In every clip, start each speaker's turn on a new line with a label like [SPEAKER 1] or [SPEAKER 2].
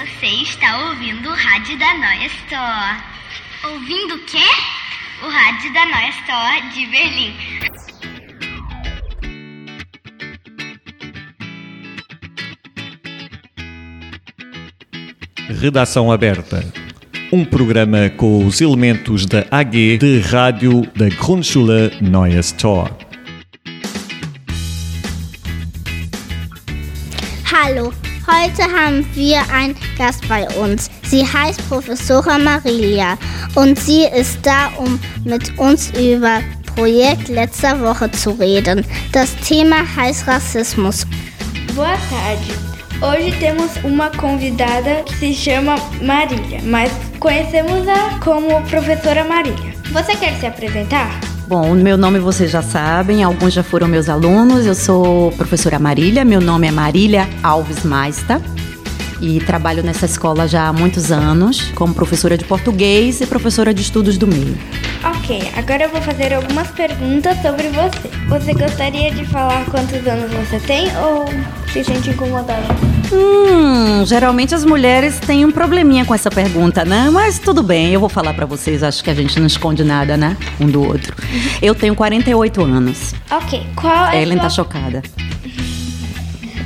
[SPEAKER 1] Você está ouvindo o rádio da Noia Store. Ouvindo o quê? O rádio da Noia Store de Berlim.
[SPEAKER 2] Redação Aberta. Um programa com os elementos da AG de rádio da Grundschule Neues Tor.
[SPEAKER 3] Hallo, heute haben wir einen Gast bei uns. Sie heißt Professora Marilia und sie ist da, um mit uns über Projekt letzter Woche zu reden. Das Thema heißt Rassismus.
[SPEAKER 4] Boa tarde. Hoje temos uma convidada que se chama Marília, mas conhecemos-a como professora Marília. Você quer se apresentar?
[SPEAKER 5] Bom, meu nome vocês já sabem, alguns já foram meus alunos. Eu sou professora Marília, meu nome é Marília Alves Maista e trabalho nessa escola já há muitos anos como professora de português e professora de estudos do meio.
[SPEAKER 4] Ok, agora eu vou fazer algumas perguntas sobre você. Você gostaria de falar quantos anos você tem ou se sente incomodada?
[SPEAKER 5] Hum, geralmente as mulheres têm um probleminha com essa pergunta, né? Mas tudo bem, eu vou falar para vocês, acho que a gente não esconde nada, né? Um do outro. Eu tenho 48 anos.
[SPEAKER 4] Ok, qual é
[SPEAKER 5] Ellen
[SPEAKER 4] sua...
[SPEAKER 5] tá chocada.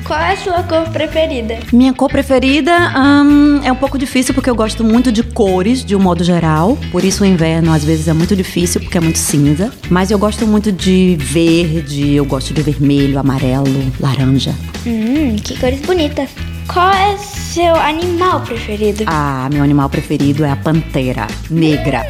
[SPEAKER 4] Qual é a sua cor preferida?
[SPEAKER 5] Minha cor preferida hum, é um pouco difícil porque eu gosto muito de cores de um modo geral. Por isso o inverno às vezes é muito difícil porque é muito cinza. Mas eu gosto muito de verde, eu gosto de vermelho, amarelo, laranja.
[SPEAKER 4] Hum, que cores bonitas. Qual é seu animal preferido?
[SPEAKER 5] Ah, meu animal preferido é a pantera negra.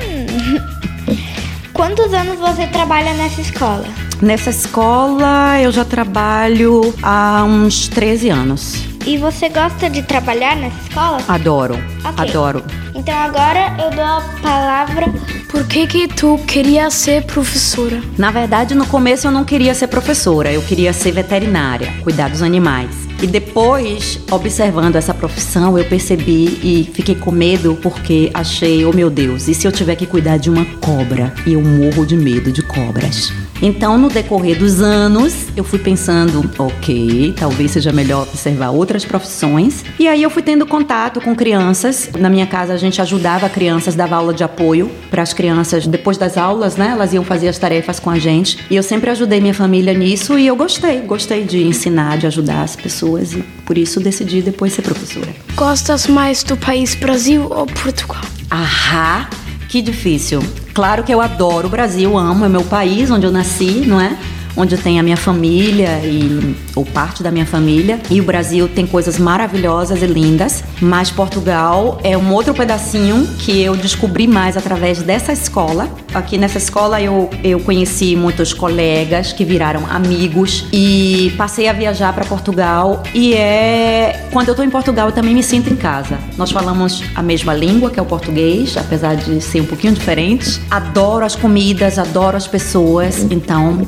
[SPEAKER 4] Quantos anos você trabalha nessa escola?
[SPEAKER 5] Nessa escola eu já trabalho há uns 13 anos.
[SPEAKER 4] E você gosta de trabalhar nessa escola?
[SPEAKER 5] Adoro,
[SPEAKER 4] Ok.
[SPEAKER 5] adoro.
[SPEAKER 4] Então agora eu dou a palavra.
[SPEAKER 6] Por que que tu queria ser professora?
[SPEAKER 5] Na verdade, no começo eu não queria ser professora, eu queria ser veterinária, cuidar dos animais. E depois, observando essa profissão, eu percebi e fiquei com medo porque achei, oh meu Deus, e se eu tiver que cuidar de uma cobra? E eu morro de medo de cobras. Então, no decorrer dos anos, eu fui pensando, ok, talvez seja melhor observar outras profissões. E aí eu fui tendo contato com crianças. Na minha casa a gente ajudava crianças, dava aula de apoio para as crianças depois das aulas, né? Elas iam fazer as tarefas com a gente. E eu sempre ajudei minha família nisso e eu gostei, gostei de ensinar, de ajudar as pessoas e por isso decidi depois ser professora.
[SPEAKER 6] Gostas mais do país Brasil ou Portugal?
[SPEAKER 5] Ahá, que difícil. Claro que eu adoro o Brasil, amo, é meu país onde eu nasci, não é? Onde tem a minha família e ou parte da minha família. E o Brasil tem coisas maravilhosas e lindas, mas Portugal é um outro pedacinho que eu descobri mais através dessa escola. Aqui nessa escola eu, eu conheci muitos colegas que viraram amigos e passei a viajar para Portugal. E é quando eu tô em Portugal eu também me sinto em casa. Nós falamos a mesma língua, que é o português, apesar de ser um pouquinho diferentes. Adoro as comidas, adoro as pessoas. Então,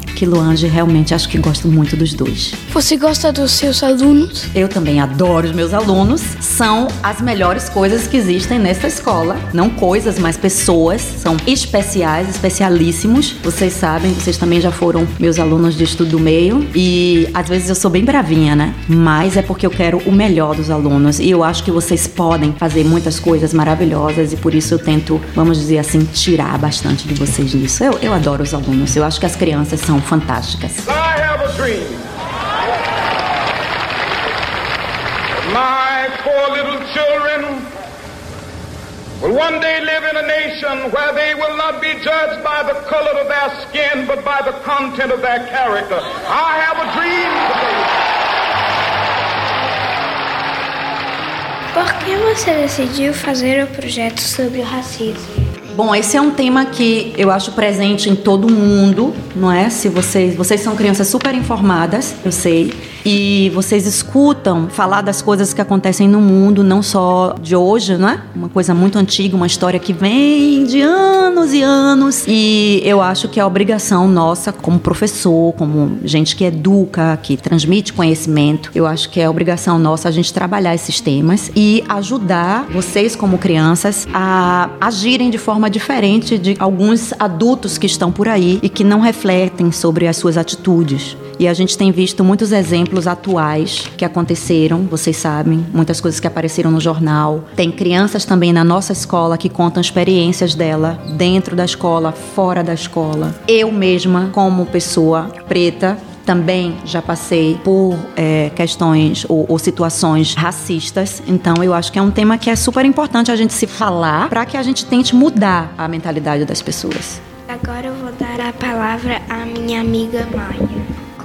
[SPEAKER 5] Quiluange realmente acho que gosto muito dos dois.
[SPEAKER 6] Você gosta dos seus alunos?
[SPEAKER 5] Eu também adoro os meus alunos. São as melhores coisas que existem nessa escola. Não coisas, mas pessoas. São especiais, especialíssimos. Vocês sabem, vocês também já foram meus alunos de estudo do meio. E às vezes eu sou bem bravinha, né? Mas é porque eu quero o melhor dos alunos. E eu acho que vocês podem fazer muitas coisas maravilhosas. E por isso eu tento, vamos dizer assim, tirar bastante de vocês nisso. Eu, eu adoro os alunos. Eu acho que as crianças são fantásticas.
[SPEAKER 7] I have a dream. My poor little children will one day live in a nation where they will not be judged by the color of their skin, but by the content of their character. I have a dream today.
[SPEAKER 4] Por que você decidiu fazer o projeto sobre o racismo?
[SPEAKER 5] Bom, esse é um tema que eu acho presente em todo mundo, não é? Se vocês, vocês são crianças super informadas, eu sei, e vocês escutam falar das coisas que acontecem no mundo, não só de hoje, não é? Uma coisa muito antiga, uma história que vem de anos e anos. E eu acho que é obrigação nossa, como professor, como gente que educa, que transmite conhecimento, eu acho que é obrigação nossa a gente trabalhar esses temas e ajudar vocês, como crianças, a agirem de forma diferente de alguns adultos que estão por aí e que não refletem sobre as suas atitudes. E a gente tem visto muitos exemplos atuais que aconteceram, vocês sabem, muitas coisas que apareceram no jornal. Tem crianças também na nossa escola que contam experiências dela dentro da escola, fora da escola. Eu mesma, como pessoa preta, também já passei por é, questões ou, ou, situações racistas. Então, eu acho que é um tema que é super importante a gente se falar para que a gente tente mudar a mentalidade das pessoas.
[SPEAKER 4] Agora eu vou dar a palavra à minha amiga Maia.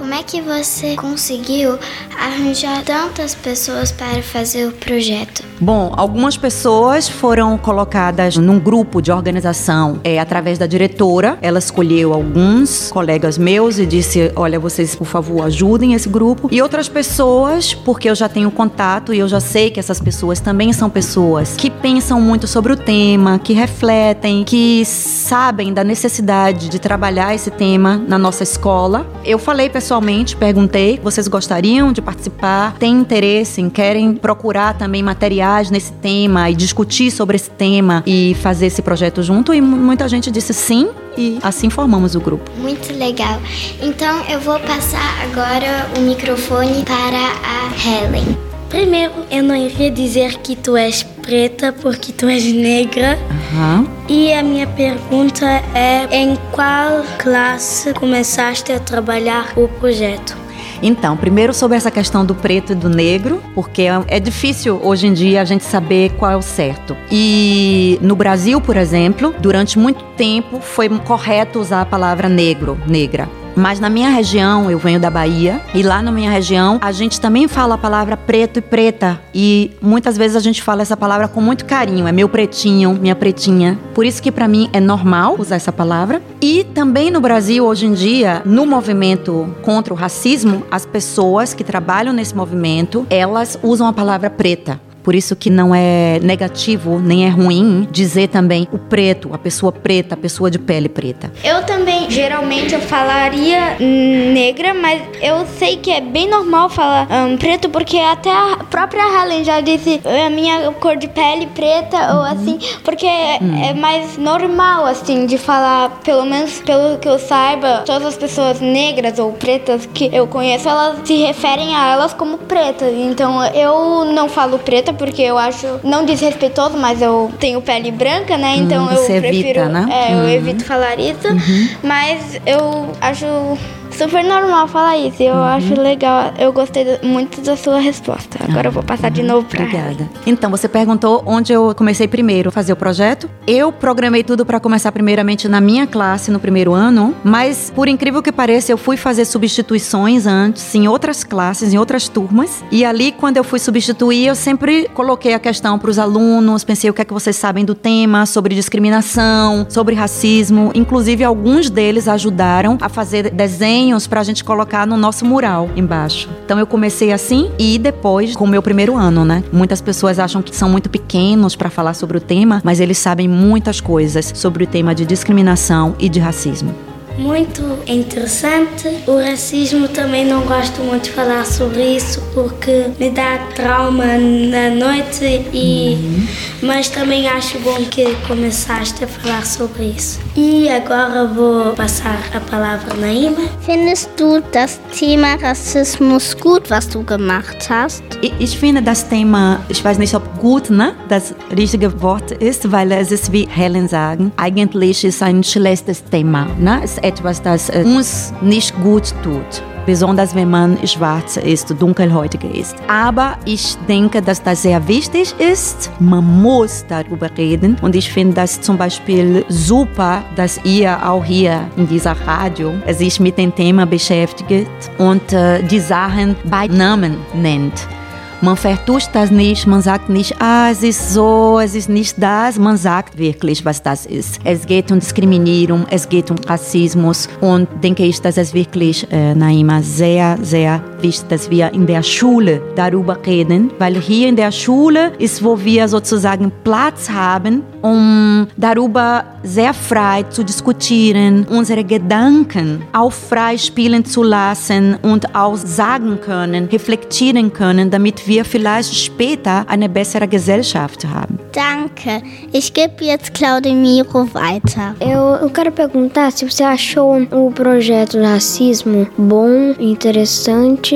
[SPEAKER 3] Como é que você conseguiu arranjar tantas pessoas para fazer o projeto?
[SPEAKER 5] Bom, algumas pessoas foram colocadas num grupo de organização é, através da diretora. Ela escolheu alguns colegas meus e disse: Olha, vocês, por favor, ajudem esse grupo. E outras pessoas, porque eu já tenho contato e eu já sei que essas pessoas também são pessoas que pensam muito sobre o tema, que refletem, que sabem da necessidade de trabalhar esse tema na nossa escola. Eu falei pessoalmente, perguntei: vocês gostariam de participar? Têm interesse? Querem procurar também material? nesse tema e discutir sobre esse tema e fazer esse projeto junto. E muita gente disse sim e assim formamos o grupo.
[SPEAKER 3] Muito legal. Então eu vou passar agora o microfone para a Helen.
[SPEAKER 8] Primeiro, eu não iria dizer que tu és preta porque tu és negra.
[SPEAKER 5] Uhum.
[SPEAKER 8] E a minha pergunta é: em qual classe começaste a trabalhar o projeto?
[SPEAKER 5] Então, primeiro sobre essa questão do preto e do negro, porque é, é difícil hoje em dia a gente saber qual é o certo. E no Brasil, por exemplo, durante muito tempo foi correto usar a palavra negro, negra. Mas na minha região, eu venho da Bahia, e lá na minha região, a gente também fala a palavra preto e preta. E muitas vezes a gente fala essa palavra com muito carinho. É meu pretinho, minha pretinha. Por isso que para mim é normal usar essa palavra. E também no Brasil, hoje em dia, no movimento contra o racismo, as pessoas que trabalham nesse movimento, elas usam a palavra preta. Por isso que não é negativo nem é ruim dizer também o preto, a pessoa preta, a pessoa de pele preta.
[SPEAKER 4] Eu também, geralmente, eu falaria negra, mas eu sei que é bem normal falar um, preto, porque até a própria Helen já disse a minha cor de pele preta uhum. ou assim, porque uhum. é mais normal, assim, de falar, pelo menos pelo que eu saiba, todas as pessoas negras ou pretas que eu conheço, elas se referem a elas como pretas. Então eu não falo preta porque eu acho não desrespeitoso, mas eu tenho pele branca, né? Então
[SPEAKER 5] hum,
[SPEAKER 4] eu
[SPEAKER 5] prefiro.
[SPEAKER 4] Evita,
[SPEAKER 5] né?
[SPEAKER 4] É, eu uhum. evito falar isso. Uhum. Mas eu acho super normal falar isso. Eu uhum. acho legal. Eu gostei muito da sua resposta. Agora ah, eu vou passar uhum. de novo para
[SPEAKER 5] Obrigada. Então, você perguntou onde eu comecei primeiro a fazer o projeto. Eu programei tudo para começar primeiramente na minha classe no primeiro ano, mas por incrível que pareça, eu fui fazer substituições antes em outras classes, em outras turmas. E ali quando eu fui substituir, eu sempre coloquei a questão para os alunos, pensei o que é que vocês sabem do tema, sobre discriminação, sobre racismo. Inclusive alguns deles ajudaram a fazer desenhos desenhos para a gente colocar no nosso mural embaixo. Então eu comecei assim e depois com o meu primeiro ano, né? Muitas pessoas acham que são muito pequenos para falar sobre o tema, mas eles sabem muitas coisas sobre o tema de discriminação e de racismo
[SPEAKER 8] muito interessante. O racismo também não gosto muito de falar sobre isso porque me dá trauma na noite e uhum. mas também acho bom que começaste a falar sobre isso. E agora vou passar a palavra na Ima.
[SPEAKER 3] Findest du das Thema Rassismus gut, was du gemacht hast?
[SPEAKER 5] Ich finde das Thema, ich weiß nicht, ob gut ne, das richtige Wort ist, weil es ist wie Helen sagen, eigentlich ist ein schlechtes Thema. Ne? Es etwas, das äh, uns nicht gut tut. Besonders wenn man schwarz ist, dunkelhäutig ist. Aber ich denke, dass das sehr wichtig ist. Man muss darüber reden. Und ich finde das zum Beispiel super, dass ihr auch hier in dieser Radio sich mit dem Thema beschäftigt und äh, die Sachen bei Namen nennt. Man vertuscht das nicht, man sagt nicht, ah, es ist so, es ist nicht das. Man sagt wirklich, was das ist. Es geht um Diskriminierung, es geht um Rassismus und denke ich, dass es wirklich, äh, Naima, sehr, sehr wichtig, dass wir in der Schule darüber reden, weil hier in der Schule ist, wo wir sozusagen Platz haben, um darüber sehr frei zu diskutieren, unsere Gedanken auch frei spielen zu lassen und auch sagen können, reflektieren können, damit wir vielleicht später eine bessere Gesellschaft haben.
[SPEAKER 3] Danke. Ich gebe jetzt Claudemiro weiter.
[SPEAKER 9] Eu, eu quero perguntar se você achou o projeto racismo bom, interessante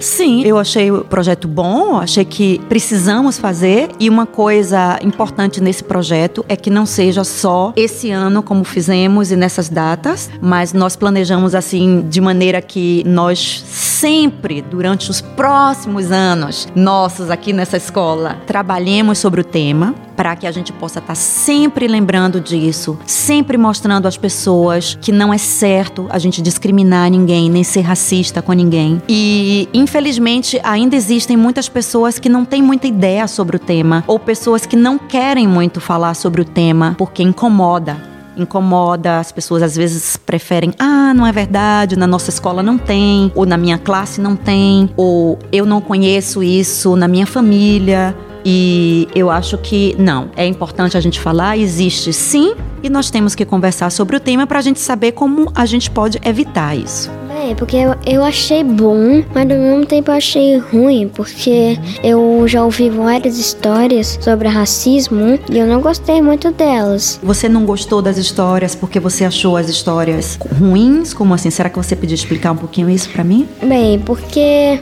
[SPEAKER 5] Sim, eu achei o projeto bom, achei que precisamos fazer. E uma coisa importante nesse projeto é que não seja só esse ano como fizemos e nessas datas, mas nós planejamos assim de maneira que nós sempre durante os próximos anos nossos aqui nessa escola trabalhemos sobre o tema para que a gente possa estar sempre lembrando disso, sempre mostrando às pessoas que não é certo a gente discriminar ninguém, nem ser racista com ninguém. E, infelizmente, ainda existem muitas pessoas que não têm muita ideia sobre o tema, ou pessoas que não querem muito falar sobre o tema porque incomoda incomoda, as pessoas às vezes preferem, ah, não é verdade, na nossa escola não tem, ou na minha classe não tem, ou eu não conheço isso na minha família. E eu acho que não, é importante a gente falar, existe sim, e nós temos que conversar sobre o tema para a gente saber como a gente pode evitar isso.
[SPEAKER 9] É, porque eu, eu achei bom, mas ao mesmo tempo eu achei ruim, porque eu já ouvi várias histórias sobre racismo e eu não gostei muito delas.
[SPEAKER 5] Você não gostou das histórias porque você achou as histórias ruins? Como assim? Será que você podia explicar um pouquinho isso para mim?
[SPEAKER 9] Bem, porque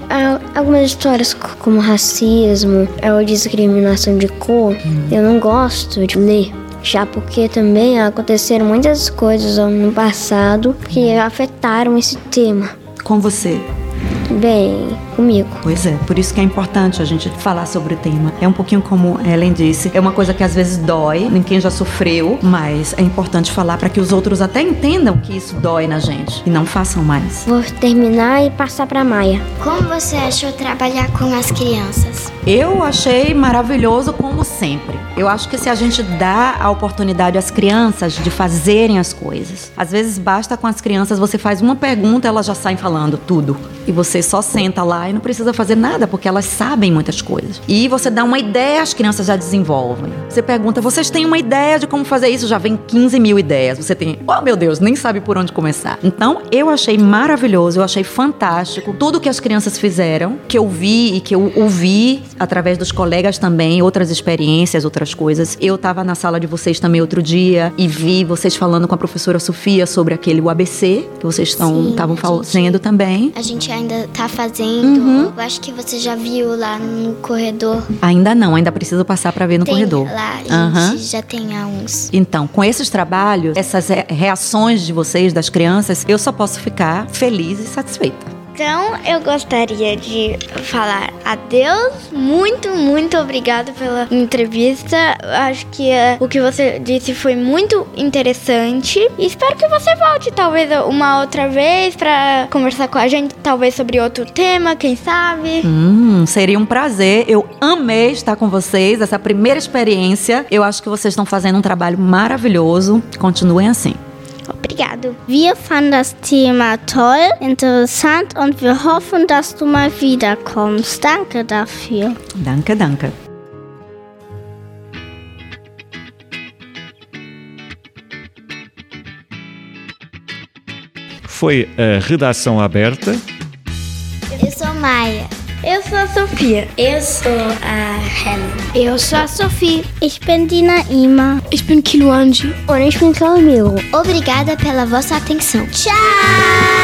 [SPEAKER 9] algumas histórias como racismo ou discriminação de cor, eu não gosto de ler. Já porque também aconteceram muitas coisas no passado que afetaram esse tema.
[SPEAKER 5] Com você?
[SPEAKER 9] Bem, comigo.
[SPEAKER 5] Pois é, por isso que é importante a gente falar sobre o tema. É um pouquinho como Ellen disse, é uma coisa que às vezes dói em quem já sofreu, mas é importante falar para que os outros até entendam que isso dói na gente e não façam mais.
[SPEAKER 9] Vou terminar e passar para Maia.
[SPEAKER 8] Como você achou trabalhar com as crianças?
[SPEAKER 5] Eu achei maravilhoso como sempre. Eu acho que se a gente dá a oportunidade às crianças de fazerem as coisas, às vezes basta com as crianças você faz uma pergunta, elas já saem falando tudo. E você só senta lá e não precisa fazer nada, porque elas sabem muitas coisas. E você dá uma ideia, as crianças já desenvolvem. Você pergunta, vocês têm uma ideia de como fazer isso? Já vem 15 mil ideias. Você tem, oh meu Deus, nem sabe por onde começar. Então, eu achei maravilhoso, eu achei fantástico tudo que as crianças fizeram, que eu vi e que eu ouvi através dos colegas também, outras experiências, outras coisas. Eu estava na sala de vocês também outro dia e vi vocês falando com a professora Sofia sobre aquele ABC que vocês estão estavam fazendo também.
[SPEAKER 8] A gente ainda tá fazendo.
[SPEAKER 5] Uhum.
[SPEAKER 8] Eu acho que você já viu lá no corredor.
[SPEAKER 5] Ainda não, ainda preciso passar para ver no
[SPEAKER 8] tem
[SPEAKER 5] corredor.
[SPEAKER 8] Lá, a gente já tem há uns.
[SPEAKER 5] Então, com esses trabalhos, essas re- reações de vocês, das crianças, eu só posso ficar feliz e satisfeita.
[SPEAKER 4] Então, eu gostaria de falar adeus. Muito, muito obrigado pela entrevista. Acho que eh, o que você disse foi muito interessante. Espero que você volte, talvez, uma outra vez para conversar com a gente, talvez sobre outro tema, quem sabe.
[SPEAKER 5] Hum, seria um prazer. Eu amei estar com vocês, essa primeira experiência. Eu acho que vocês estão fazendo um trabalho maravilhoso. Continuem assim.
[SPEAKER 4] Obrigado.
[SPEAKER 3] Wir fanden das Thema toll, interessant und wir hoffen, dass du mal wiederkommst. Danke dafür.
[SPEAKER 5] Danke, danke.
[SPEAKER 2] Foi a redação aberta.
[SPEAKER 8] Eu sou Maia.
[SPEAKER 4] Eu sou a Sofia.
[SPEAKER 8] Eu sou a Helen.
[SPEAKER 3] Eu sou a Sophie. Ich bin die Naima.
[SPEAKER 6] Ich bin Kiluanji.
[SPEAKER 9] Und ich bin Camilo.
[SPEAKER 8] Obrigada pela vossa atenção.
[SPEAKER 3] Tchau!